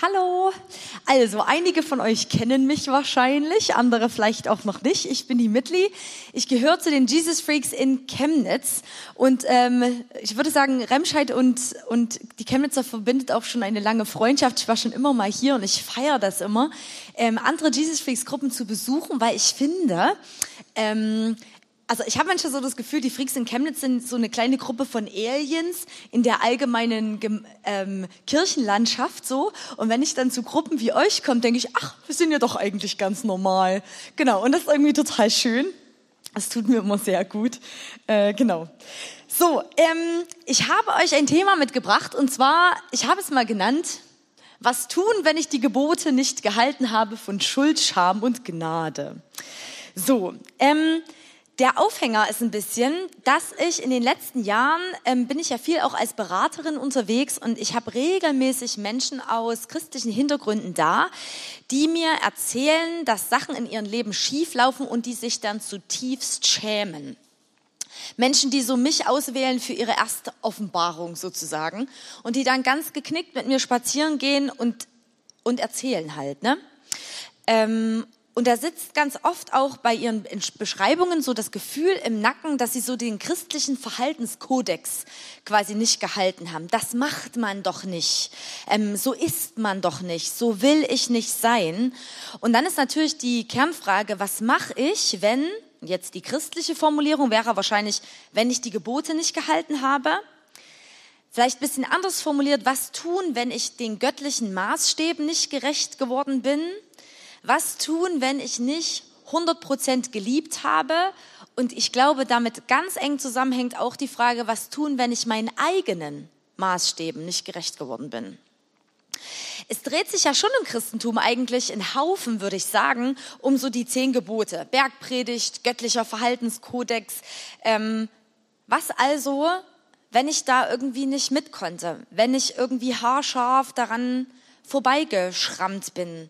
Hallo. Also, einige von euch kennen mich wahrscheinlich, andere vielleicht auch noch nicht. Ich bin die Mitli. Ich gehöre zu den Jesus Freaks in Chemnitz. Und ähm, ich würde sagen, Remscheid und, und die Chemnitzer verbindet auch schon eine lange Freundschaft. Ich war schon immer mal hier und ich feiere das immer, ähm, andere Jesus Freaks Gruppen zu besuchen, weil ich finde, ähm, also ich habe manchmal so das Gefühl, die Freaks in Chemnitz sind so eine kleine Gruppe von Aliens in der allgemeinen ähm, Kirchenlandschaft so. Und wenn ich dann zu Gruppen wie euch komme, denke ich, ach, wir sind ja doch eigentlich ganz normal. Genau, und das ist irgendwie total schön. Das tut mir immer sehr gut. Äh, genau. So, ähm, ich habe euch ein Thema mitgebracht und zwar, ich habe es mal genannt, was tun, wenn ich die Gebote nicht gehalten habe von Schuld, Scham und Gnade. So, ähm, der Aufhänger ist ein bisschen, dass ich in den letzten Jahren ähm, bin ich ja viel auch als Beraterin unterwegs und ich habe regelmäßig Menschen aus christlichen Hintergründen da, die mir erzählen, dass Sachen in ihrem Leben schieflaufen und die sich dann zutiefst schämen. Menschen, die so mich auswählen für ihre erste Offenbarung sozusagen und die dann ganz geknickt mit mir spazieren gehen und, und erzählen halt, ne? Ähm, und da sitzt ganz oft auch bei ihren Beschreibungen so das Gefühl im Nacken, dass sie so den christlichen Verhaltenskodex quasi nicht gehalten haben. Das macht man doch nicht. Ähm, so ist man doch nicht. So will ich nicht sein. Und dann ist natürlich die Kernfrage, was mache ich, wenn, jetzt die christliche Formulierung wäre wahrscheinlich, wenn ich die Gebote nicht gehalten habe. Vielleicht ein bisschen anders formuliert, was tun, wenn ich den göttlichen Maßstäben nicht gerecht geworden bin? Was tun, wenn ich nicht 100% geliebt habe? Und ich glaube, damit ganz eng zusammenhängt auch die Frage, was tun, wenn ich meinen eigenen Maßstäben nicht gerecht geworden bin? Es dreht sich ja schon im Christentum eigentlich in Haufen, würde ich sagen, um so die zehn Gebote. Bergpredigt, göttlicher Verhaltenskodex. Ähm, was also, wenn ich da irgendwie nicht mit konnte? Wenn ich irgendwie haarscharf daran vorbeigeschrammt bin?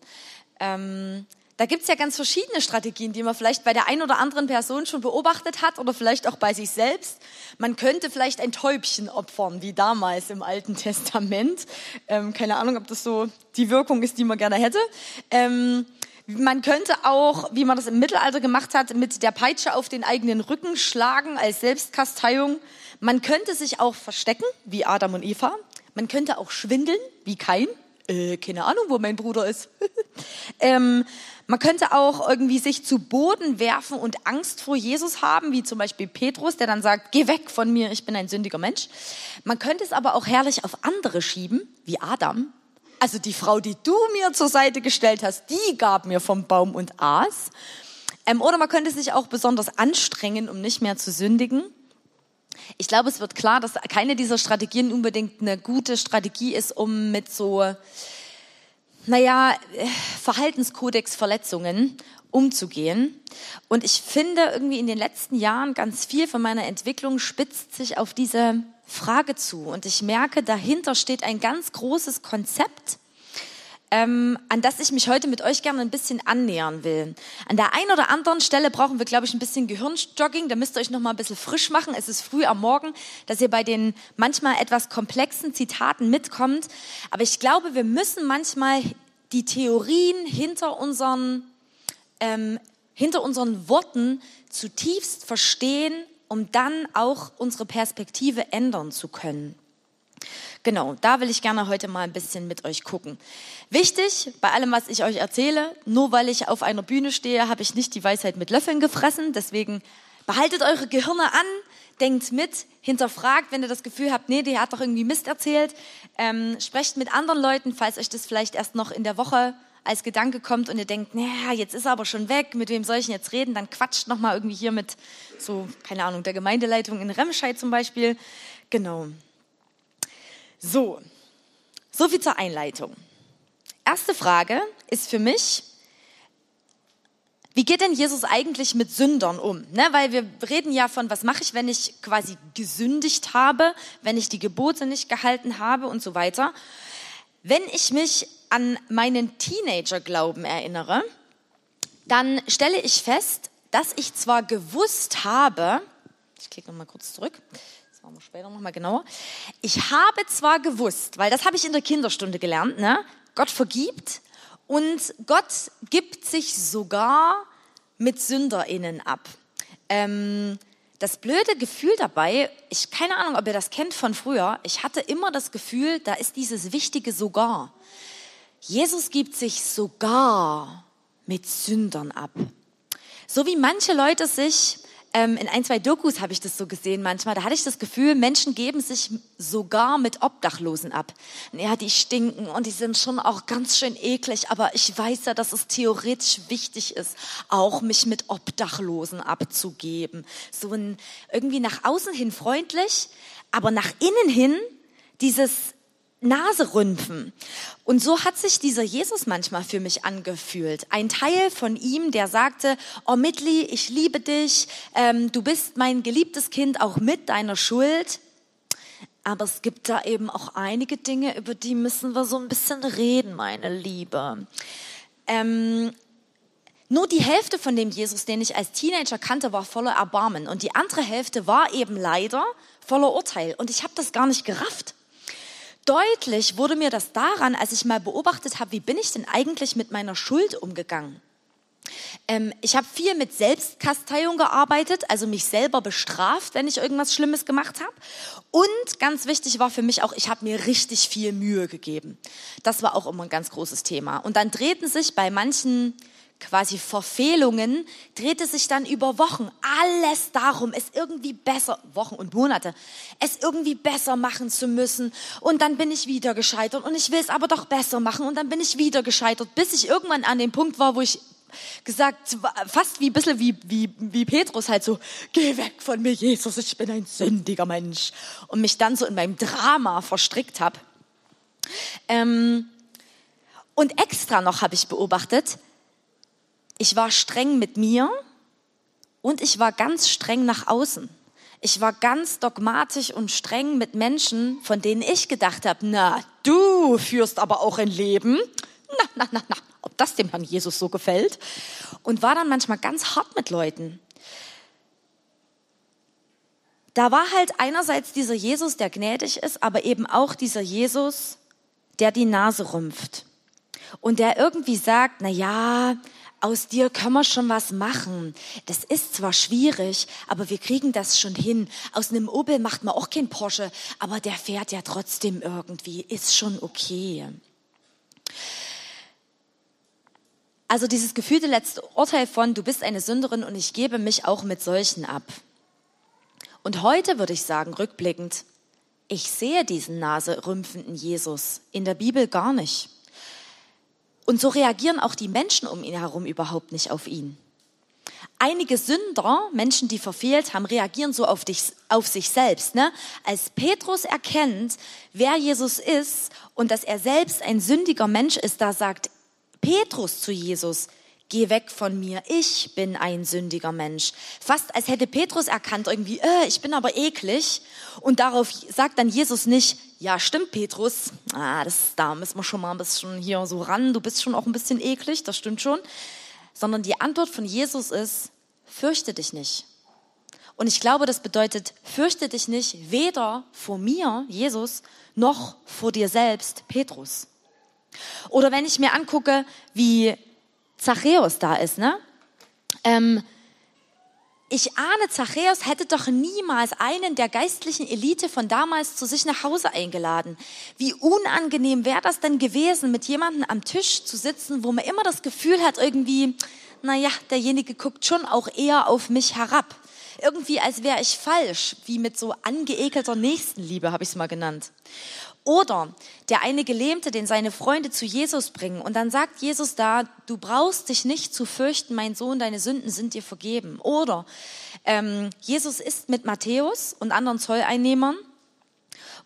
Ähm, da gibt's ja ganz verschiedene Strategien, die man vielleicht bei der einen oder anderen Person schon beobachtet hat oder vielleicht auch bei sich selbst. Man könnte vielleicht ein Täubchen opfern, wie damals im Alten Testament. Ähm, keine Ahnung, ob das so die Wirkung ist, die man gerne hätte. Ähm, man könnte auch, wie man das im Mittelalter gemacht hat, mit der Peitsche auf den eigenen Rücken schlagen als Selbstkasteiung. Man könnte sich auch verstecken, wie Adam und Eva. Man könnte auch schwindeln, wie Kain äh, keine Ahnung, wo mein Bruder ist. ähm, man könnte auch irgendwie sich zu Boden werfen und Angst vor Jesus haben, wie zum Beispiel Petrus, der dann sagt, geh weg von mir, ich bin ein sündiger Mensch. Man könnte es aber auch herrlich auf andere schieben, wie Adam. Also die Frau, die du mir zur Seite gestellt hast, die gab mir vom Baum und aß. Ähm, oder man könnte sich auch besonders anstrengen, um nicht mehr zu sündigen. Ich glaube, es wird klar, dass keine dieser Strategien unbedingt eine gute Strategie ist, um mit so, naja, Verhaltenskodex-Verletzungen umzugehen. Und ich finde irgendwie in den letzten Jahren ganz viel von meiner Entwicklung spitzt sich auf diese Frage zu. Und ich merke, dahinter steht ein ganz großes Konzept, ähm, an das ich mich heute mit euch gerne ein bisschen annähern will. An der einen oder anderen Stelle brauchen wir, glaube ich, ein bisschen Gehirnjogging. Da müsst ihr euch noch mal ein bisschen frisch machen. Es ist früh am Morgen, dass ihr bei den manchmal etwas komplexen Zitaten mitkommt. Aber ich glaube, wir müssen manchmal die Theorien hinter unseren, ähm, hinter unseren Worten zutiefst verstehen, um dann auch unsere Perspektive ändern zu können. Genau, da will ich gerne heute mal ein bisschen mit euch gucken. Wichtig bei allem, was ich euch erzähle, nur weil ich auf einer Bühne stehe, habe ich nicht die Weisheit mit Löffeln gefressen. Deswegen behaltet eure Gehirne an, denkt mit, hinterfragt, wenn ihr das Gefühl habt, nee, die hat doch irgendwie Mist erzählt. Ähm, sprecht mit anderen Leuten, falls euch das vielleicht erst noch in der Woche als Gedanke kommt und ihr denkt, naja, jetzt ist er aber schon weg, mit wem soll ich denn jetzt reden? Dann quatscht noch mal irgendwie hier mit so, keine Ahnung, der Gemeindeleitung in Remscheid zum Beispiel. Genau. So, so viel zur Einleitung. Erste Frage ist für mich, wie geht denn Jesus eigentlich mit Sündern um? Ne, weil wir reden ja von, was mache ich, wenn ich quasi gesündigt habe, wenn ich die Gebote nicht gehalten habe und so weiter. Wenn ich mich an meinen Teenager-Glauben erinnere, dann stelle ich fest, dass ich zwar gewusst habe, ich klicke nochmal kurz zurück, machen wir später nochmal genauer. Ich habe zwar gewusst, weil das habe ich in der Kinderstunde gelernt, ne? Gott vergibt und Gott gibt sich sogar mit SünderInnen ab. Ähm, das blöde Gefühl dabei, ich keine Ahnung, ob ihr das kennt von früher, ich hatte immer das Gefühl, da ist dieses wichtige sogar. Jesus gibt sich sogar mit Sündern ab. So wie manche Leute sich ähm, in ein, zwei Dokus habe ich das so gesehen manchmal. Da hatte ich das Gefühl, Menschen geben sich sogar mit Obdachlosen ab. Ja, die stinken und die sind schon auch ganz schön eklig, aber ich weiß ja, dass es theoretisch wichtig ist, auch mich mit Obdachlosen abzugeben. So ein, irgendwie nach außen hin freundlich, aber nach innen hin dieses Nase rümpfen. Und so hat sich dieser Jesus manchmal für mich angefühlt. Ein Teil von ihm, der sagte, oh Mitli, ich liebe dich, ähm, du bist mein geliebtes Kind, auch mit deiner Schuld. Aber es gibt da eben auch einige Dinge, über die müssen wir so ein bisschen reden, meine Liebe. Ähm, nur die Hälfte von dem Jesus, den ich als Teenager kannte, war voller Erbarmen. Und die andere Hälfte war eben leider voller Urteil. Und ich habe das gar nicht gerafft deutlich wurde mir das daran, als ich mal beobachtet habe, wie bin ich denn eigentlich mit meiner Schuld umgegangen. Ähm, ich habe viel mit Selbstkasteiung gearbeitet, also mich selber bestraft, wenn ich irgendwas Schlimmes gemacht habe. Und ganz wichtig war für mich auch, ich habe mir richtig viel Mühe gegeben. Das war auch immer ein ganz großes Thema. Und dann drehten sich bei manchen quasi Verfehlungen, drehte sich dann über Wochen alles darum, es irgendwie besser, Wochen und Monate, es irgendwie besser machen zu müssen. Und dann bin ich wieder gescheitert und ich will es aber doch besser machen und dann bin ich wieder gescheitert, bis ich irgendwann an dem Punkt war, wo ich gesagt, fast wie ein bisschen wie, wie, wie Petrus halt so, geh weg von mir, Jesus, ich bin ein sündiger Mensch. Und mich dann so in meinem Drama verstrickt habe. Ähm, und extra noch habe ich beobachtet, ich war streng mit mir und ich war ganz streng nach außen. Ich war ganz dogmatisch und streng mit Menschen, von denen ich gedacht habe, na, du führst aber auch ein Leben. Na, na, na, na, ob das dem Herrn Jesus so gefällt. Und war dann manchmal ganz hart mit Leuten. Da war halt einerseits dieser Jesus, der gnädig ist, aber eben auch dieser Jesus, der die Nase rümpft. Und der irgendwie sagt, na ja, aus dir können wir schon was machen. Das ist zwar schwierig, aber wir kriegen das schon hin. Aus einem Opel macht man auch kein Porsche, aber der fährt ja trotzdem irgendwie, ist schon okay. Also dieses gefühlte letzte Urteil von, du bist eine Sünderin und ich gebe mich auch mit solchen ab. Und heute würde ich sagen, rückblickend, ich sehe diesen naserümpfenden Jesus in der Bibel gar nicht. Und so reagieren auch die Menschen um ihn herum überhaupt nicht auf ihn. Einige Sünder, Menschen, die verfehlt haben, reagieren so auf, dich, auf sich selbst. Ne? Als Petrus erkennt, wer Jesus ist und dass er selbst ein sündiger Mensch ist, da sagt Petrus zu Jesus, geh weg von mir, ich bin ein sündiger Mensch. Fast als hätte Petrus erkannt, irgendwie, äh, ich bin aber eklig. Und darauf sagt dann Jesus nicht, ja, stimmt, Petrus, ah, das, da müssen wir schon mal ein bisschen hier so ran, du bist schon auch ein bisschen eklig, das stimmt schon. Sondern die Antwort von Jesus ist, fürchte dich nicht. Und ich glaube, das bedeutet, fürchte dich nicht weder vor mir, Jesus, noch vor dir selbst, Petrus. Oder wenn ich mir angucke, wie Zachäus da ist, ne? Ähm, ich ahne, Zachäus hätte doch niemals einen der geistlichen Elite von damals zu sich nach Hause eingeladen. Wie unangenehm wäre das denn gewesen, mit jemandem am Tisch zu sitzen, wo man immer das Gefühl hat, irgendwie, naja, derjenige guckt schon auch eher auf mich herab. Irgendwie, als wäre ich falsch, wie mit so angeekelter Nächstenliebe, habe ich es mal genannt. Oder der eine Gelähmte, den seine Freunde zu Jesus bringen. Und dann sagt Jesus da, du brauchst dich nicht zu fürchten, mein Sohn, deine Sünden sind dir vergeben. Oder ähm, Jesus ist mit Matthäus und anderen Zolleinnehmern.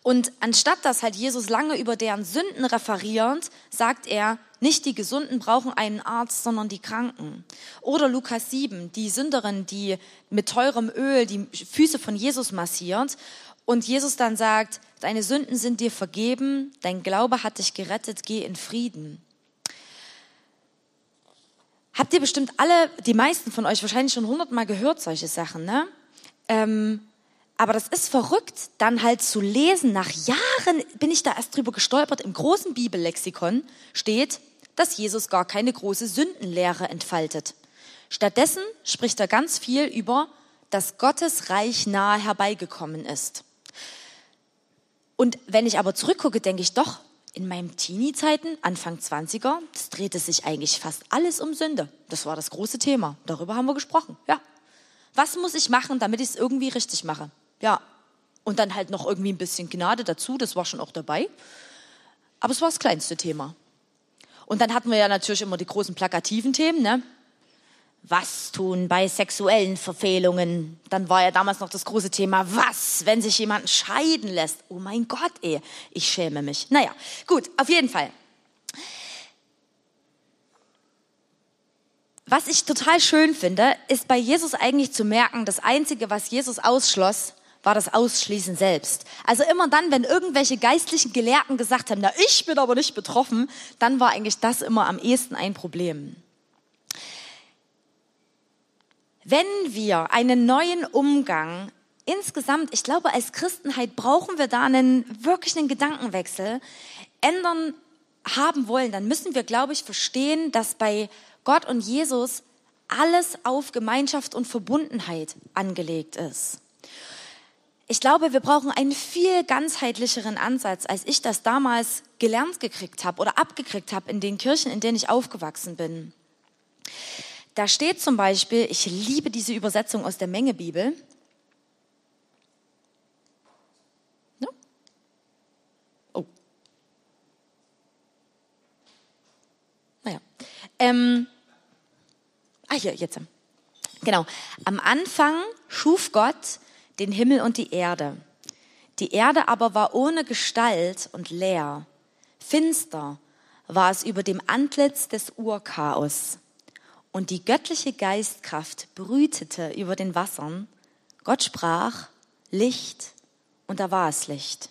Und anstatt dass halt Jesus lange über deren Sünden referierend, sagt er, nicht die Gesunden brauchen einen Arzt, sondern die Kranken. Oder Lukas 7, die Sünderin, die mit teurem Öl die Füße von Jesus massiert. Und Jesus dann sagt, deine Sünden sind dir vergeben, dein Glaube hat dich gerettet, geh in Frieden. Habt ihr bestimmt alle, die meisten von euch wahrscheinlich schon hundertmal gehört, solche Sachen, ne? Ähm, Aber das ist verrückt, dann halt zu lesen. Nach Jahren bin ich da erst drüber gestolpert. Im großen Bibellexikon steht, dass Jesus gar keine große Sündenlehre entfaltet. Stattdessen spricht er ganz viel über, dass Gottes Reich nahe herbeigekommen ist. Und wenn ich aber zurückgucke, denke ich doch, in meinen Teenie-Zeiten, Anfang 20er, das drehte sich eigentlich fast alles um Sünde. Das war das große Thema. Darüber haben wir gesprochen. Ja. Was muss ich machen, damit ich es irgendwie richtig mache? Ja. Und dann halt noch irgendwie ein bisschen Gnade dazu, das war schon auch dabei. Aber es war das kleinste Thema. Und dann hatten wir ja natürlich immer die großen plakativen Themen, ne? Was tun bei sexuellen Verfehlungen? Dann war ja damals noch das große Thema, was, wenn sich jemand scheiden lässt? Oh mein Gott, ey, ich schäme mich. Naja, gut, auf jeden Fall. Was ich total schön finde, ist bei Jesus eigentlich zu merken, das Einzige, was Jesus ausschloss, war das Ausschließen selbst. Also immer dann, wenn irgendwelche geistlichen Gelehrten gesagt haben, na, ich bin aber nicht betroffen, dann war eigentlich das immer am ehesten ein Problem. Wenn wir einen neuen Umgang insgesamt, ich glaube, als Christenheit brauchen wir da einen wirklichen Gedankenwechsel, ändern haben wollen, dann müssen wir, glaube ich, verstehen, dass bei Gott und Jesus alles auf Gemeinschaft und Verbundenheit angelegt ist. Ich glaube, wir brauchen einen viel ganzheitlicheren Ansatz, als ich das damals gelernt gekriegt habe oder abgekriegt habe in den Kirchen, in denen ich aufgewachsen bin. Da steht zum Beispiel, ich liebe diese Übersetzung aus der Mengebibel. Ne? Oh. Naja. Ähm, ah, hier, jetzt. Genau. Am Anfang schuf Gott den Himmel und die Erde. Die Erde aber war ohne Gestalt und leer. Finster war es über dem Antlitz des Urchaos. Und die göttliche Geistkraft brütete über den Wassern. Gott sprach, Licht, und da war es Licht.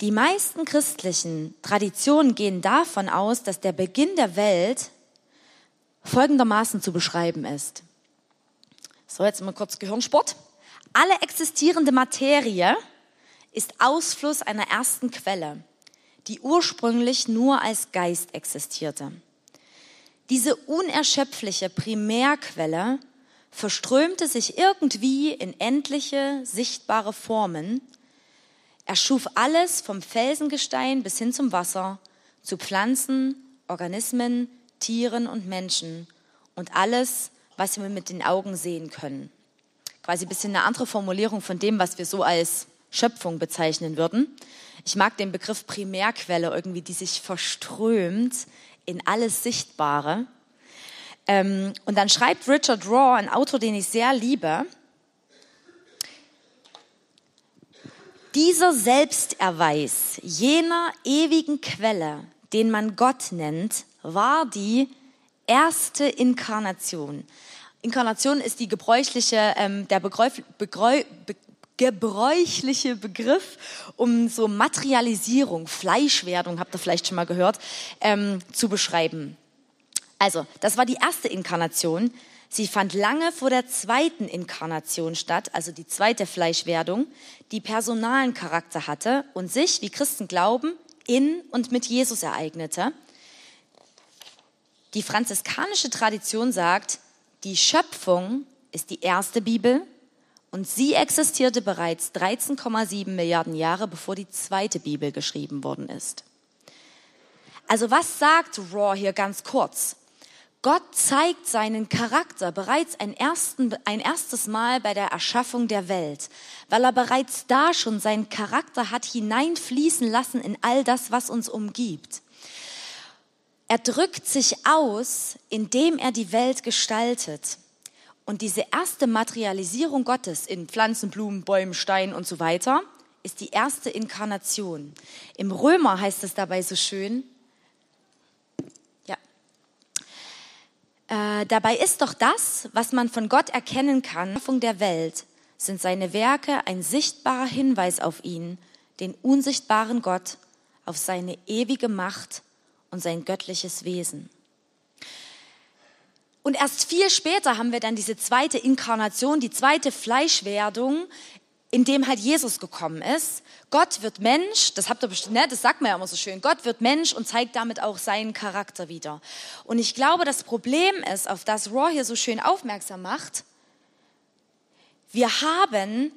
Die meisten christlichen Traditionen gehen davon aus, dass der Beginn der Welt folgendermaßen zu beschreiben ist. So, jetzt mal kurz Gehirnsport. Alle existierende Materie ist Ausfluss einer ersten Quelle, die ursprünglich nur als Geist existierte. Diese unerschöpfliche Primärquelle verströmte sich irgendwie in endliche, sichtbare Formen. Er schuf alles vom Felsengestein bis hin zum Wasser, zu Pflanzen, Organismen, Tieren und Menschen und alles, was wir mit den Augen sehen können. Quasi ein bisschen eine andere Formulierung von dem, was wir so als Schöpfung bezeichnen würden. Ich mag den Begriff Primärquelle irgendwie, die sich verströmt in alles Sichtbare. Ähm, und dann schreibt Richard Raw, ein Autor, den ich sehr liebe, dieser Selbsterweis jener ewigen Quelle, den man Gott nennt, war die erste Inkarnation. Inkarnation ist die gebräuchliche, ähm, der Begräuf, Begräu, be, gebräuchliche Begriff, um so Materialisierung, Fleischwerdung, habt ihr vielleicht schon mal gehört, ähm, zu beschreiben. Also, das war die erste Inkarnation. Sie fand lange vor der zweiten Inkarnation statt, also die zweite Fleischwerdung, die personalen Charakter hatte und sich, wie Christen glauben, in und mit Jesus ereignete. Die franziskanische Tradition sagt, die Schöpfung ist die erste Bibel und sie existierte bereits 13,7 Milliarden Jahre, bevor die zweite Bibel geschrieben worden ist. Also was sagt Raw hier ganz kurz? Gott zeigt seinen Charakter bereits ein, ersten, ein erstes Mal bei der Erschaffung der Welt, weil er bereits da schon seinen Charakter hat hineinfließen lassen in all das, was uns umgibt. Er drückt sich aus, indem er die Welt gestaltet. Und diese erste Materialisierung Gottes in Pflanzen, Blumen, Bäumen, Steinen und so weiter ist die erste Inkarnation. Im Römer heißt es dabei so schön, ja, äh, dabei ist doch das, was man von Gott erkennen kann, Schöpfung der Welt, sind seine Werke ein sichtbarer Hinweis auf ihn, den unsichtbaren Gott, auf seine ewige Macht und sein göttliches Wesen. Und erst viel später haben wir dann diese zweite Inkarnation, die zweite Fleischwerdung, in dem halt Jesus gekommen ist. Gott wird Mensch, das habt ihr bestimmt, ne, das sagt man ja immer so schön. Gott wird Mensch und zeigt damit auch seinen Charakter wieder. Und ich glaube, das Problem ist, auf das Raw hier so schön aufmerksam macht, wir haben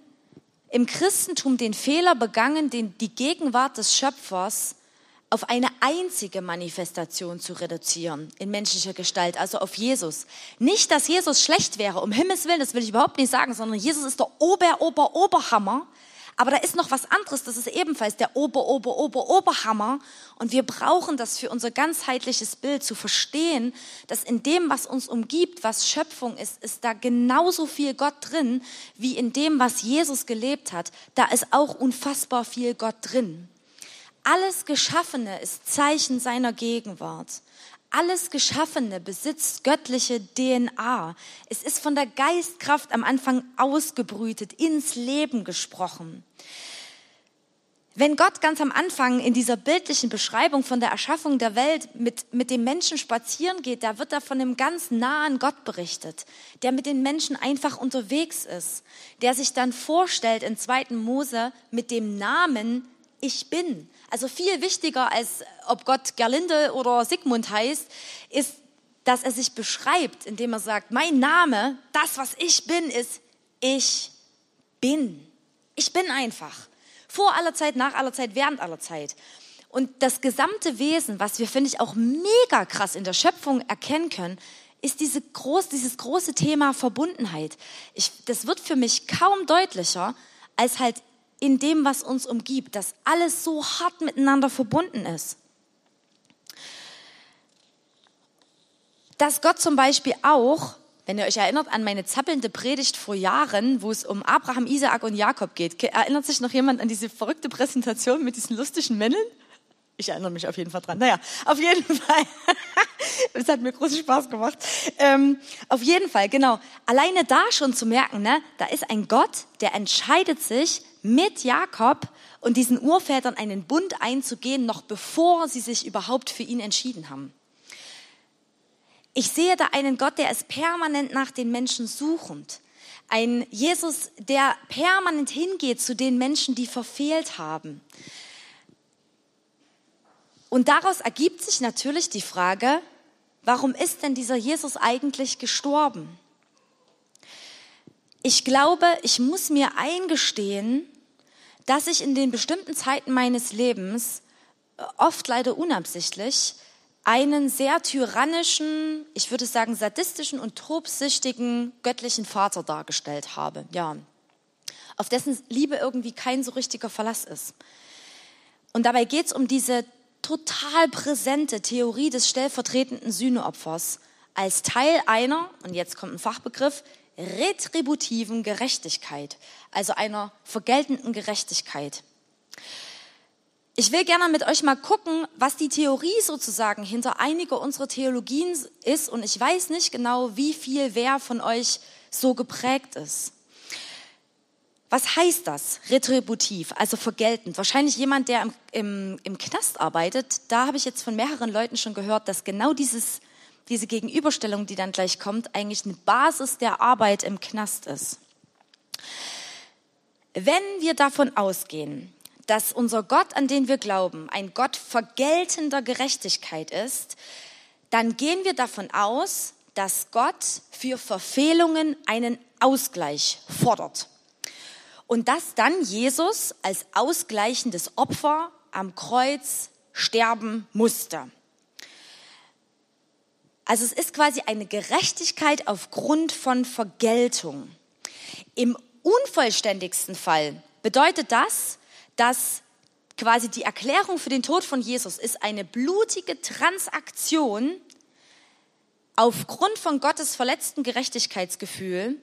im Christentum den Fehler begangen, den, die Gegenwart des Schöpfers auf eine einzige Manifestation zu reduzieren in menschlicher Gestalt, also auf Jesus. Nicht, dass Jesus schlecht wäre, um Himmels Willen, das will ich überhaupt nicht sagen, sondern Jesus ist der Ober, Ober, Oberhammer. Aber da ist noch was anderes, das ist ebenfalls der Ober, Ober, Ober, Oberhammer. Und wir brauchen das für unser ganzheitliches Bild zu verstehen, dass in dem, was uns umgibt, was Schöpfung ist, ist da genauso viel Gott drin, wie in dem, was Jesus gelebt hat. Da ist auch unfassbar viel Gott drin. Alles Geschaffene ist Zeichen seiner Gegenwart. Alles Geschaffene besitzt göttliche DNA. Es ist von der Geistkraft am Anfang ausgebrütet, ins Leben gesprochen. Wenn Gott ganz am Anfang in dieser bildlichen Beschreibung von der Erschaffung der Welt mit, mit dem Menschen spazieren geht, da wird er von einem ganz nahen Gott berichtet, der mit den Menschen einfach unterwegs ist, der sich dann vorstellt in 2. Mose mit dem Namen Ich bin. Also viel wichtiger als ob Gott Gerlinde oder Sigmund heißt, ist, dass er sich beschreibt, indem er sagt, mein Name, das, was ich bin, ist ich bin. Ich bin einfach. Vor aller Zeit, nach aller Zeit, während aller Zeit. Und das gesamte Wesen, was wir, finde ich, auch mega krass in der Schöpfung erkennen können, ist diese groß, dieses große Thema Verbundenheit. Ich, das wird für mich kaum deutlicher, als halt in dem, was uns umgibt, dass alles so hart miteinander verbunden ist. Dass Gott zum Beispiel auch, wenn ihr euch erinnert an meine zappelnde Predigt vor Jahren, wo es um Abraham, Isaak und Jakob geht, erinnert sich noch jemand an diese verrückte Präsentation mit diesen lustigen Männern? Ich erinnere mich auf jeden Fall dran. Naja, auf jeden Fall. Es hat mir großen Spaß gemacht. Ähm, auf jeden Fall, genau. Alleine da schon zu merken, ne, da ist ein Gott, der entscheidet sich, mit Jakob und diesen Urvätern einen Bund einzugehen, noch bevor sie sich überhaupt für ihn entschieden haben. Ich sehe da einen Gott, der ist permanent nach den Menschen suchend. Ein Jesus, der permanent hingeht zu den Menschen, die verfehlt haben. Und daraus ergibt sich natürlich die Frage, warum ist denn dieser Jesus eigentlich gestorben? Ich glaube, ich muss mir eingestehen, dass ich in den bestimmten Zeiten meines Lebens, äh, oft leider unabsichtlich, einen sehr tyrannischen, ich würde sagen sadistischen und tobsüchtigen göttlichen Vater dargestellt habe. Ja, auf dessen Liebe irgendwie kein so richtiger Verlass ist. Und dabei geht es um diese total präsente Theorie des stellvertretenden Sühneopfers als Teil einer, und jetzt kommt ein Fachbegriff, retributiven Gerechtigkeit, also einer vergeltenden Gerechtigkeit. Ich will gerne mit euch mal gucken, was die Theorie sozusagen hinter einiger unserer Theologien ist und ich weiß nicht genau, wie viel wer von euch so geprägt ist. Was heißt das, retributiv, also vergeltend? Wahrscheinlich jemand, der im, im, im Knast arbeitet, da habe ich jetzt von mehreren Leuten schon gehört, dass genau dieses diese Gegenüberstellung, die dann gleich kommt, eigentlich eine Basis der Arbeit im Knast ist. Wenn wir davon ausgehen, dass unser Gott, an den wir glauben, ein Gott vergeltender Gerechtigkeit ist, dann gehen wir davon aus, dass Gott für Verfehlungen einen Ausgleich fordert. Und dass dann Jesus als ausgleichendes Opfer am Kreuz sterben musste. Also es ist quasi eine Gerechtigkeit aufgrund von Vergeltung. Im unvollständigsten Fall bedeutet das, dass quasi die Erklärung für den Tod von Jesus ist eine blutige Transaktion aufgrund von Gottes verletzten Gerechtigkeitsgefühl,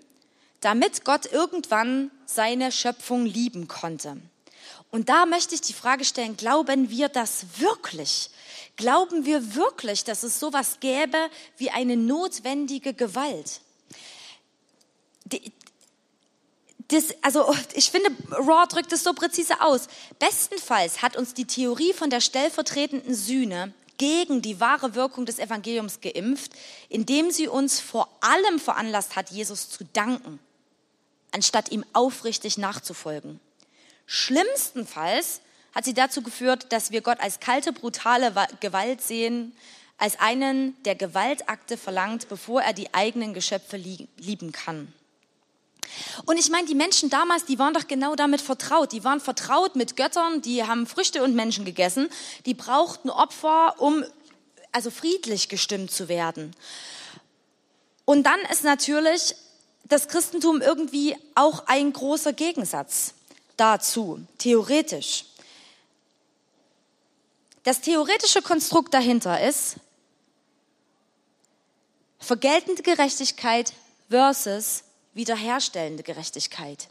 damit Gott irgendwann seine Schöpfung lieben konnte. Und da möchte ich die Frage stellen, glauben wir das wirklich? Glauben wir wirklich, dass es sowas gäbe wie eine notwendige Gewalt? Das, also ich finde, Raw drückt es so präzise aus. Bestenfalls hat uns die Theorie von der stellvertretenden Sühne gegen die wahre Wirkung des Evangeliums geimpft, indem sie uns vor allem veranlasst hat, Jesus zu danken, anstatt ihm aufrichtig nachzufolgen. Schlimmstenfalls hat sie dazu geführt, dass wir Gott als kalte, brutale Gewalt sehen, als einen, der Gewaltakte verlangt, bevor er die eigenen Geschöpfe lieben kann. Und ich meine, die Menschen damals, die waren doch genau damit vertraut. Die waren vertraut mit Göttern, die haben Früchte und Menschen gegessen. Die brauchten Opfer, um also friedlich gestimmt zu werden. Und dann ist natürlich das Christentum irgendwie auch ein großer Gegensatz dazu, theoretisch. Das theoretische Konstrukt dahinter ist vergeltende Gerechtigkeit versus wiederherstellende Gerechtigkeit.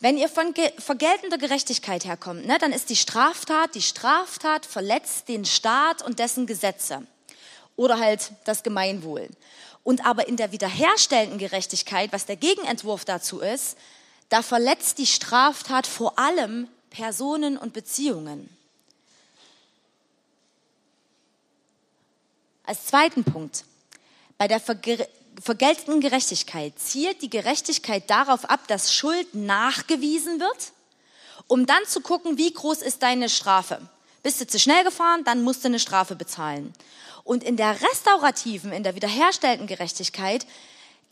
Wenn ihr von ge vergeltender Gerechtigkeit herkommt, ne, dann ist die Straftat, die Straftat verletzt den Staat und dessen Gesetze oder halt das Gemeinwohl. Und aber in der wiederherstellenden Gerechtigkeit, was der Gegenentwurf dazu ist, da verletzt die Straftat vor allem Personen und Beziehungen. Als zweiten Punkt, bei der Verge vergeltenden Gerechtigkeit zielt die Gerechtigkeit darauf ab, dass Schuld nachgewiesen wird, um dann zu gucken, wie groß ist deine Strafe. Bist du zu schnell gefahren, dann musst du eine Strafe bezahlen. Und in der restaurativen, in der wiederherstellenden Gerechtigkeit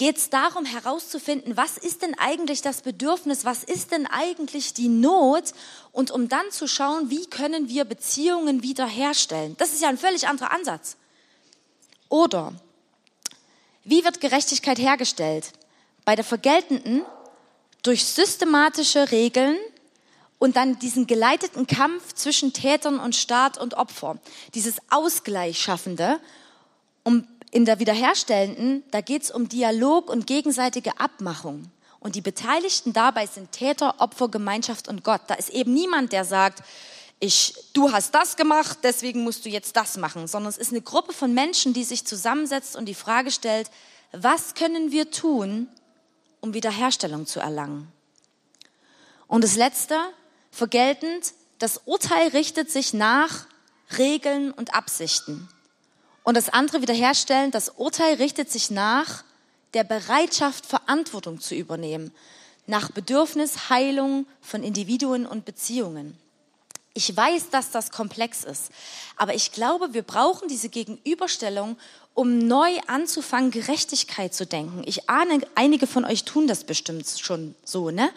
geht es darum herauszufinden, was ist denn eigentlich das Bedürfnis, was ist denn eigentlich die Not und um dann zu schauen, wie können wir Beziehungen wiederherstellen. Das ist ja ein völlig anderer Ansatz. Oder wie wird Gerechtigkeit hergestellt? Bei der Vergeltenden durch systematische Regeln und dann diesen geleiteten Kampf zwischen Tätern und Staat und Opfer. Dieses Ausgleich schaffende. Um in der Wiederherstellenden, da geht es um Dialog und gegenseitige Abmachung. Und die Beteiligten dabei sind Täter, Opfer, Gemeinschaft und Gott. Da ist eben niemand, der sagt, ich, du hast das gemacht, deswegen musst du jetzt das machen, sondern es ist eine Gruppe von Menschen, die sich zusammensetzt und die Frage stellt, was können wir tun, um Wiederherstellung zu erlangen? Und das Letzte, vergeltend, das Urteil richtet sich nach Regeln und Absichten. Und das andere wiederherstellen, das Urteil richtet sich nach der Bereitschaft, Verantwortung zu übernehmen, nach Bedürfnis, Heilung von Individuen und Beziehungen. Ich weiß, dass das komplex ist, aber ich glaube, wir brauchen diese Gegenüberstellung, um neu anzufangen, Gerechtigkeit zu denken. Ich ahne, einige von euch tun das bestimmt schon so, ne?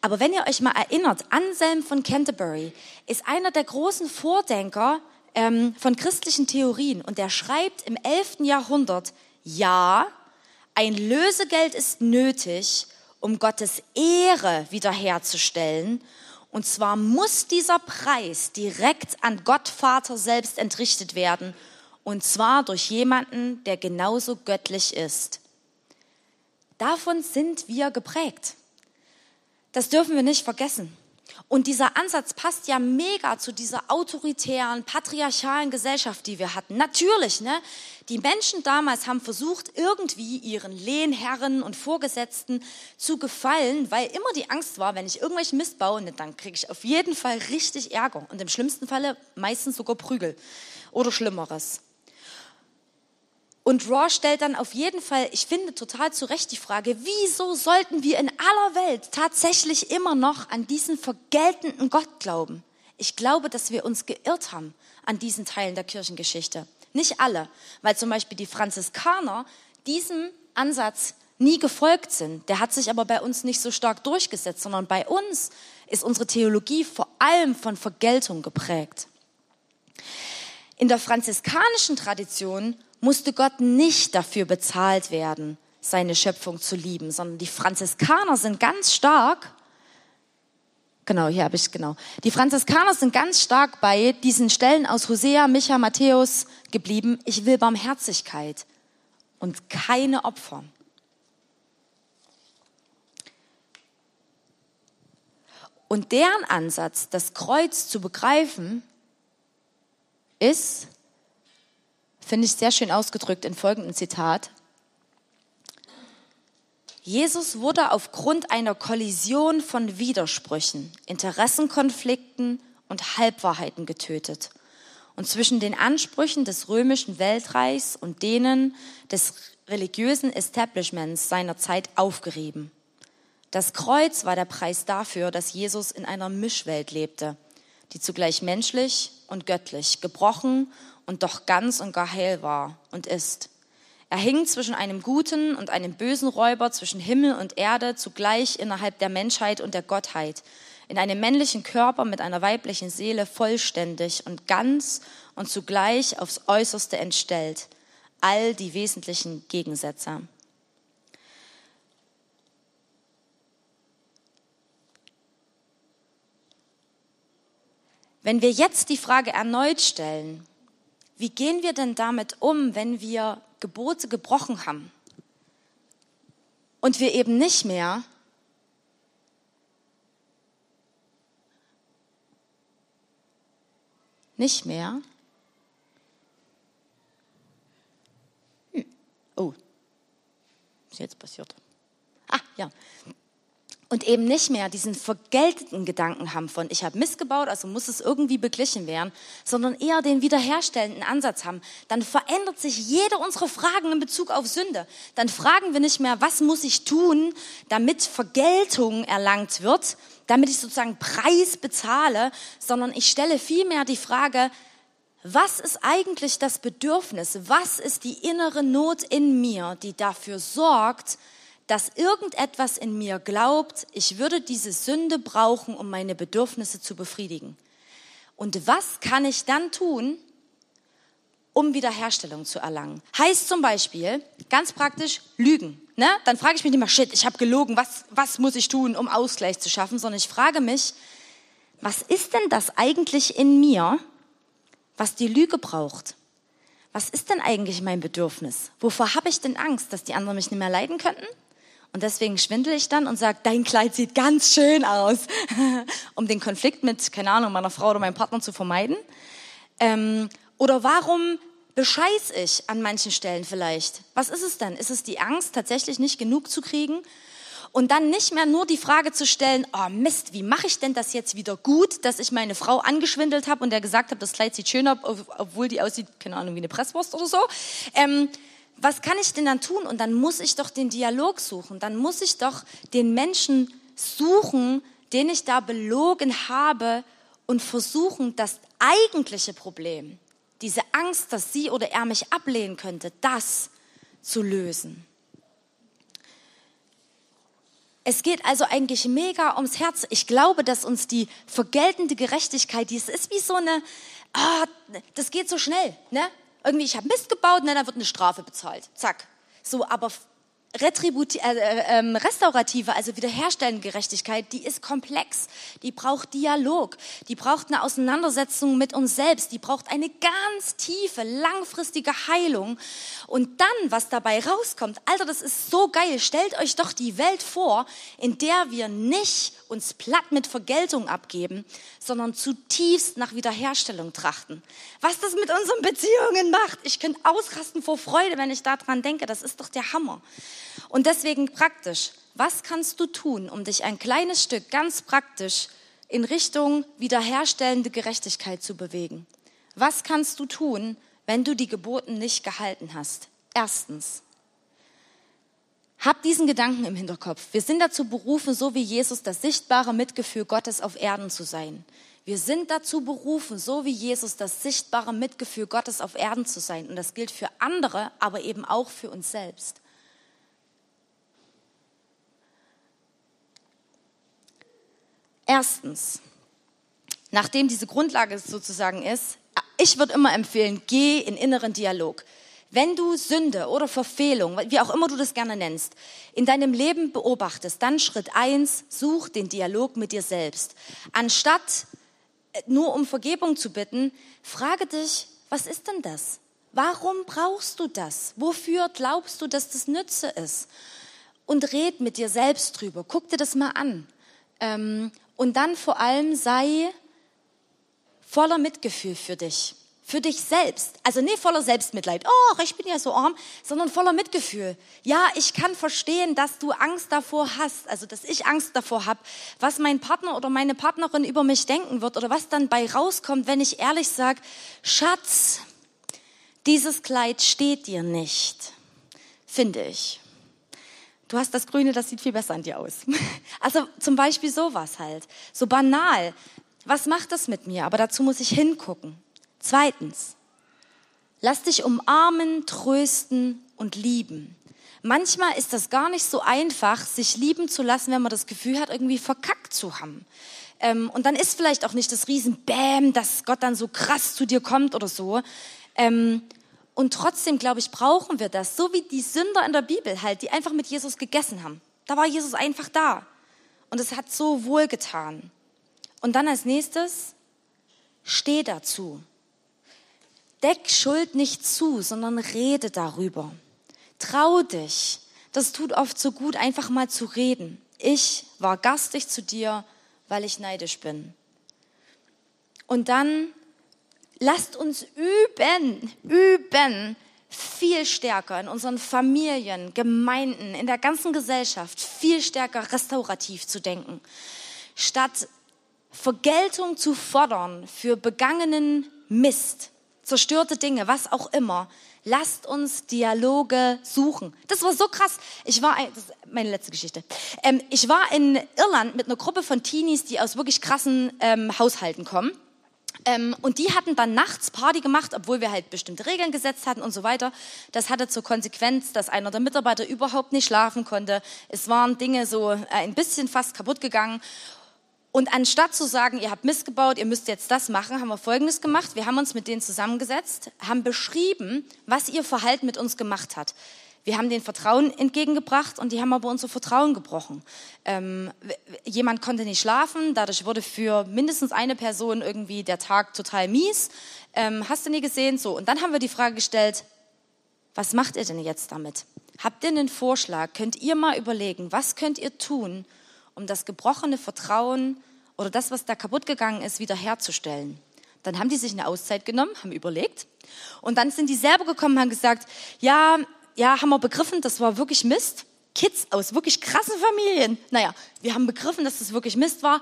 Aber wenn ihr euch mal erinnert, Anselm von Canterbury ist einer der großen Vordenker ähm, von christlichen Theorien und der schreibt im 11. Jahrhundert, ja, ein Lösegeld ist nötig, um Gottes Ehre wiederherzustellen und zwar muss dieser Preis direkt an Gott Vater selbst entrichtet werden. Und zwar durch jemanden, der genauso göttlich ist. Davon sind wir geprägt. Das dürfen wir nicht vergessen. Und dieser Ansatz passt ja mega zu dieser autoritären, patriarchalen Gesellschaft, die wir hatten. Natürlich, ne? Die Menschen damals haben versucht, irgendwie ihren Lehnherren und Vorgesetzten zu gefallen, weil immer die Angst war, wenn ich irgendwelchen Mist baue, ne, dann kriege ich auf jeden Fall richtig Ärger und im schlimmsten Falle meistens sogar Prügel oder Schlimmeres. Und Raw stellt dann auf jeden Fall, ich finde total zu Recht die Frage, wieso sollten wir in aller Welt tatsächlich immer noch an diesen vergeltenden Gott glauben? Ich glaube, dass wir uns geirrt haben an diesen Teilen der Kirchengeschichte. Nicht alle, weil zum Beispiel die Franziskaner diesem Ansatz nie gefolgt sind. Der hat sich aber bei uns nicht so stark durchgesetzt, sondern bei uns ist unsere Theologie vor allem von Vergeltung geprägt. In der franziskanischen Tradition musste Gott nicht dafür bezahlt werden, seine Schöpfung zu lieben, sondern die Franziskaner sind ganz stark, genau, hier habe ich genau, die Franziskaner sind ganz stark bei diesen Stellen aus Hosea, Micha, Matthäus geblieben. Ich will Barmherzigkeit und keine Opfer. Und deren Ansatz, das Kreuz zu begreifen, ist, finde ich sehr schön ausgedrückt in folgendem Zitat. Jesus wurde aufgrund einer Kollision von Widersprüchen, Interessenkonflikten und Halbwahrheiten getötet. und zwischen den Ansprüchen des römischen Weltreichs und denen des religiösen Establishments seiner Zeit aufgerieben. Das Kreuz war der Preis dafür, dass Jesus in einer Mischwelt lebte, die zugleich menschlich und göttlich, gebrochen und doch ganz und gar heil war und ist. Er hing zwischen einem guten und einem bösen Räuber, zwischen Himmel und Erde, zugleich innerhalb der Menschheit und der Gottheit, in einem männlichen Körper mit einer weiblichen Seele vollständig und ganz und zugleich aufs äußerste entstellt. All die wesentlichen Gegensätze. Wenn wir jetzt die Frage erneut stellen, wie gehen wir denn damit um, wenn wir Gebote gebrochen haben? Und wir eben nicht mehr nicht mehr hm. oh. Ist jetzt passiert. Ah ja und eben nicht mehr diesen vergelteten Gedanken haben von, ich habe missgebaut, also muss es irgendwie beglichen werden, sondern eher den wiederherstellenden Ansatz haben, dann verändert sich jede unserer Fragen in Bezug auf Sünde. Dann fragen wir nicht mehr, was muss ich tun, damit Vergeltung erlangt wird, damit ich sozusagen Preis bezahle, sondern ich stelle vielmehr die Frage, was ist eigentlich das Bedürfnis? Was ist die innere Not in mir, die dafür sorgt, dass irgendetwas in mir glaubt, ich würde diese Sünde brauchen, um meine Bedürfnisse zu befriedigen. Und was kann ich dann tun, um Wiederherstellung zu erlangen? Heißt zum Beispiel, ganz praktisch, lügen. Ne? Dann frage ich mich nicht mehr, shit, ich habe gelogen, was, was muss ich tun, um Ausgleich zu schaffen, sondern ich frage mich, was ist denn das eigentlich in mir, was die Lüge braucht? Was ist denn eigentlich mein Bedürfnis? Wovor habe ich denn Angst, dass die anderen mich nicht mehr leiden könnten? Und deswegen schwindel ich dann und sage, dein Kleid sieht ganz schön aus, um den Konflikt mit, keine Ahnung, meiner Frau oder meinem Partner zu vermeiden. Ähm, oder warum bescheiß ich an manchen Stellen vielleicht? Was ist es denn? Ist es die Angst, tatsächlich nicht genug zu kriegen? Und dann nicht mehr nur die Frage zu stellen, oh Mist, wie mache ich denn das jetzt wieder gut, dass ich meine Frau angeschwindelt habe und der gesagt habe, das Kleid sieht schön aus, obwohl die aussieht, keine Ahnung, wie eine Presswurst oder so. Ähm, was kann ich denn dann tun? Und dann muss ich doch den Dialog suchen. Dann muss ich doch den Menschen suchen, den ich da belogen habe und versuchen, das eigentliche Problem, diese Angst, dass sie oder er mich ablehnen könnte, das zu lösen. Es geht also eigentlich mega ums Herz. Ich glaube, dass uns die vergeltende Gerechtigkeit, die es ist wie so eine, ah, das geht so schnell, ne? Irgendwie, ich habe Mist gebaut, na, dann wird eine Strafe bezahlt. Zack. So, aber Retributi äh, äh, ähm, restaurative, also wiederherstellende Gerechtigkeit, die ist komplex, die braucht Dialog, die braucht eine Auseinandersetzung mit uns selbst, die braucht eine ganz tiefe, langfristige Heilung. Und dann, was dabei rauskommt, Alter, das ist so geil. Stellt euch doch die Welt vor, in der wir nicht uns platt mit Vergeltung abgeben, sondern zutiefst nach Wiederherstellung trachten. Was das mit unseren Beziehungen macht, ich könnte ausrasten vor Freude, wenn ich daran denke, das ist doch der Hammer. Und deswegen praktisch, was kannst du tun, um dich ein kleines Stück ganz praktisch in Richtung wiederherstellende Gerechtigkeit zu bewegen? Was kannst du tun, wenn du die Geboten nicht gehalten hast? Erstens, hab diesen Gedanken im Hinterkopf. Wir sind dazu berufen, so wie Jesus, das sichtbare Mitgefühl Gottes auf Erden zu sein. Wir sind dazu berufen, so wie Jesus, das sichtbare Mitgefühl Gottes auf Erden zu sein. Und das gilt für andere, aber eben auch für uns selbst. Erstens, nachdem diese Grundlage sozusagen ist, ich würde immer empfehlen, geh in inneren Dialog. Wenn du Sünde oder Verfehlung, wie auch immer du das gerne nennst, in deinem Leben beobachtest, dann Schritt eins, such den Dialog mit dir selbst. Anstatt äh, nur um Vergebung zu bitten, frage dich, was ist denn das? Warum brauchst du das? Wofür glaubst du, dass das Nütze ist? Und red mit dir selbst drüber. Guck dir das mal an. Ähm, und dann vor allem sei voller Mitgefühl für dich für dich selbst. Also nicht voller Selbstmitleid, oh, ich bin ja so arm, sondern voller Mitgefühl. Ja, ich kann verstehen, dass du Angst davor hast, also dass ich Angst davor habe, was mein Partner oder meine Partnerin über mich denken wird oder was dann bei rauskommt, wenn ich ehrlich sage, Schatz, dieses Kleid steht dir nicht, finde ich. Du hast das Grüne, das sieht viel besser an dir aus. Also zum Beispiel sowas halt, so banal. Was macht das mit mir? Aber dazu muss ich hingucken. Zweitens, lass dich umarmen, trösten und lieben. Manchmal ist das gar nicht so einfach, sich lieben zu lassen, wenn man das Gefühl hat, irgendwie verkackt zu haben. Ähm, und dann ist vielleicht auch nicht das Riesen-Bäm, dass Gott dann so krass zu dir kommt oder so. Ähm, und trotzdem, glaube ich, brauchen wir das, so wie die Sünder in der Bibel halt, die einfach mit Jesus gegessen haben. Da war Jesus einfach da. Und es hat so wohl getan. Und dann als nächstes, steh dazu. Deck Schuld nicht zu, sondern rede darüber. Trau dich. Das tut oft so gut, einfach mal zu reden. Ich war gastig zu dir, weil ich neidisch bin. Und dann lasst uns üben, üben, viel stärker in unseren Familien, Gemeinden, in der ganzen Gesellschaft, viel stärker restaurativ zu denken. Statt Vergeltung zu fordern für begangenen Mist, zerstörte Dinge, was auch immer. Lasst uns Dialoge suchen. Das war so krass. Ich war, das ist meine letzte Geschichte. Ähm, ich war in Irland mit einer Gruppe von Teenies, die aus wirklich krassen ähm, Haushalten kommen. Ähm, und die hatten dann nachts Party gemacht, obwohl wir halt bestimmte Regeln gesetzt hatten und so weiter. Das hatte zur Konsequenz, dass einer der Mitarbeiter überhaupt nicht schlafen konnte. Es waren Dinge so äh, ein bisschen fast kaputt gegangen. Und anstatt zu sagen, ihr habt Mist gebaut, ihr müsst jetzt das machen, haben wir Folgendes gemacht. Wir haben uns mit denen zusammengesetzt, haben beschrieben, was ihr Verhalten mit uns gemacht hat. Wir haben den Vertrauen entgegengebracht und die haben aber unser Vertrauen gebrochen. Ähm, jemand konnte nicht schlafen, dadurch wurde für mindestens eine Person irgendwie der Tag total mies. Ähm, hast du nie gesehen? So. Und dann haben wir die Frage gestellt, was macht ihr denn jetzt damit? Habt ihr einen Vorschlag? Könnt ihr mal überlegen, was könnt ihr tun, um das gebrochene Vertrauen oder das, was da kaputt gegangen ist, wiederherzustellen. Dann haben die sich eine Auszeit genommen, haben überlegt und dann sind die selber gekommen, haben gesagt, ja, ja, haben wir begriffen, das war wirklich Mist. Kids aus wirklich krassen Familien. Naja, wir haben begriffen, dass das wirklich Mist war.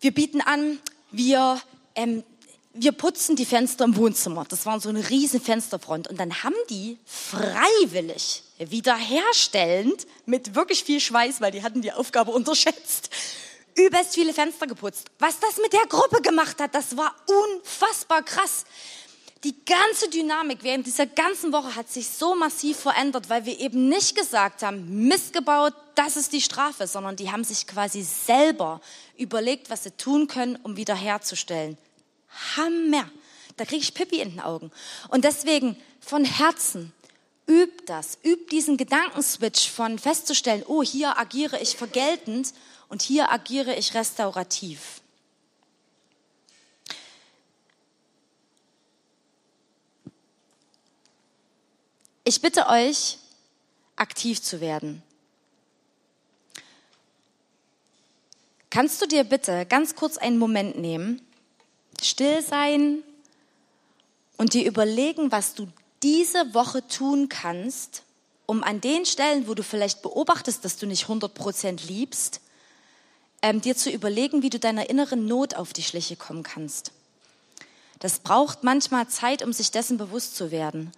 Wir bieten an, wir ähm, wir putzen die Fenster im Wohnzimmer. Das war so eine riesen Fensterfront. Und dann haben die freiwillig, wiederherstellend, mit wirklich viel Schweiß, weil die hatten die Aufgabe unterschätzt, übelst viele Fenster geputzt. Was das mit der Gruppe gemacht hat, das war unfassbar krass. Die ganze Dynamik während dieser ganzen Woche hat sich so massiv verändert, weil wir eben nicht gesagt haben, missgebaut, das ist die Strafe, sondern die haben sich quasi selber überlegt, was sie tun können, um wiederherzustellen. Hammer. Da kriege ich Pippi in den Augen. Und deswegen von Herzen, übt das, übt diesen Gedankenswitch von festzustellen, oh, hier agiere ich vergeltend und hier agiere ich restaurativ. Ich bitte euch, aktiv zu werden. Kannst du dir bitte ganz kurz einen Moment nehmen still sein und dir überlegen, was du diese Woche tun kannst, um an den Stellen, wo du vielleicht beobachtest, dass du nicht 100 Prozent liebst, ähm, dir zu überlegen, wie du deiner inneren Not auf die Schliche kommen kannst. Das braucht manchmal Zeit, um sich dessen bewusst zu werden.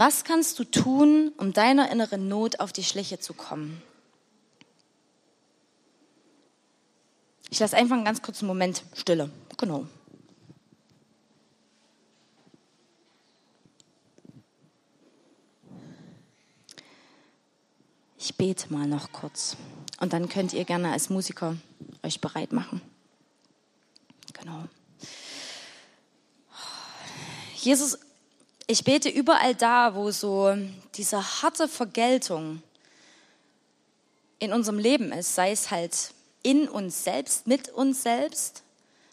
Was kannst du tun, um deiner inneren Not auf die Schliche zu kommen? Ich lasse einfach einen ganz kurzen Moment Stille. Genau. Ich bete mal noch kurz und dann könnt ihr gerne als Musiker euch bereit machen. Genau. Jesus, ich bete überall da, wo so diese harte Vergeltung in unserem Leben ist, sei es halt in uns selbst, mit uns selbst,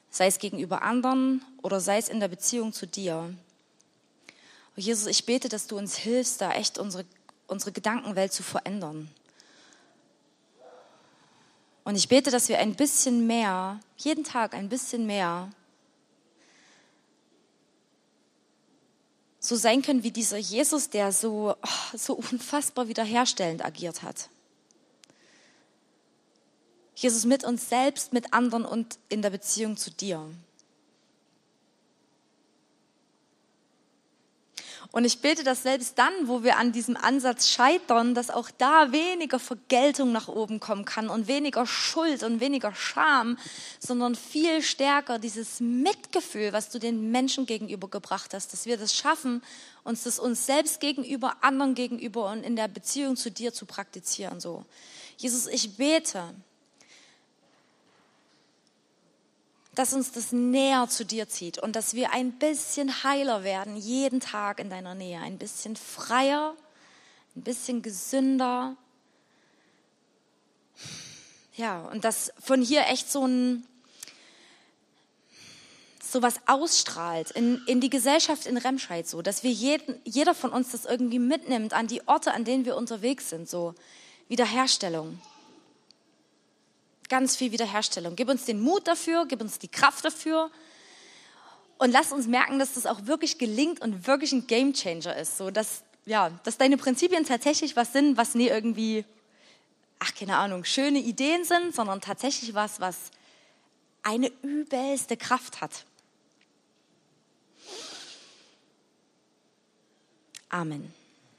sei es gegenüber anderen oder sei es in der Beziehung zu dir. Jesus, ich bete, dass du uns hilfst, da echt unsere unsere Gedankenwelt zu verändern. Und ich bete, dass wir ein bisschen mehr, jeden Tag ein bisschen mehr, so sein können wie dieser Jesus, der so, oh, so unfassbar wiederherstellend agiert hat. Jesus mit uns selbst, mit anderen und in der Beziehung zu dir. Und ich bete, dass selbst dann, wo wir an diesem Ansatz scheitern, dass auch da weniger Vergeltung nach oben kommen kann und weniger Schuld und weniger Scham, sondern viel stärker dieses Mitgefühl, was du den Menschen gegenüber gebracht hast, dass wir das schaffen, uns das uns selbst gegenüber, anderen gegenüber und in der Beziehung zu dir zu praktizieren. So, Jesus, ich bete, dass uns das näher zu dir zieht und dass wir ein bisschen heiler werden jeden Tag in deiner Nähe, ein bisschen freier, ein bisschen gesünder. Ja, und dass von hier echt so ein so was ausstrahlt in, in die Gesellschaft in Remscheid so, dass wir jeden, jeder von uns das irgendwie mitnimmt an die Orte, an denen wir unterwegs sind, so Wiederherstellung. Ganz viel Wiederherstellung. Gib uns den Mut dafür, gib uns die Kraft dafür und lass uns merken, dass das auch wirklich gelingt und wirklich ein Gamechanger ist. So, dass, ja, dass deine Prinzipien tatsächlich was sind, was nie irgendwie, ach, keine Ahnung, schöne Ideen sind, sondern tatsächlich was, was eine übelste Kraft hat. Amen.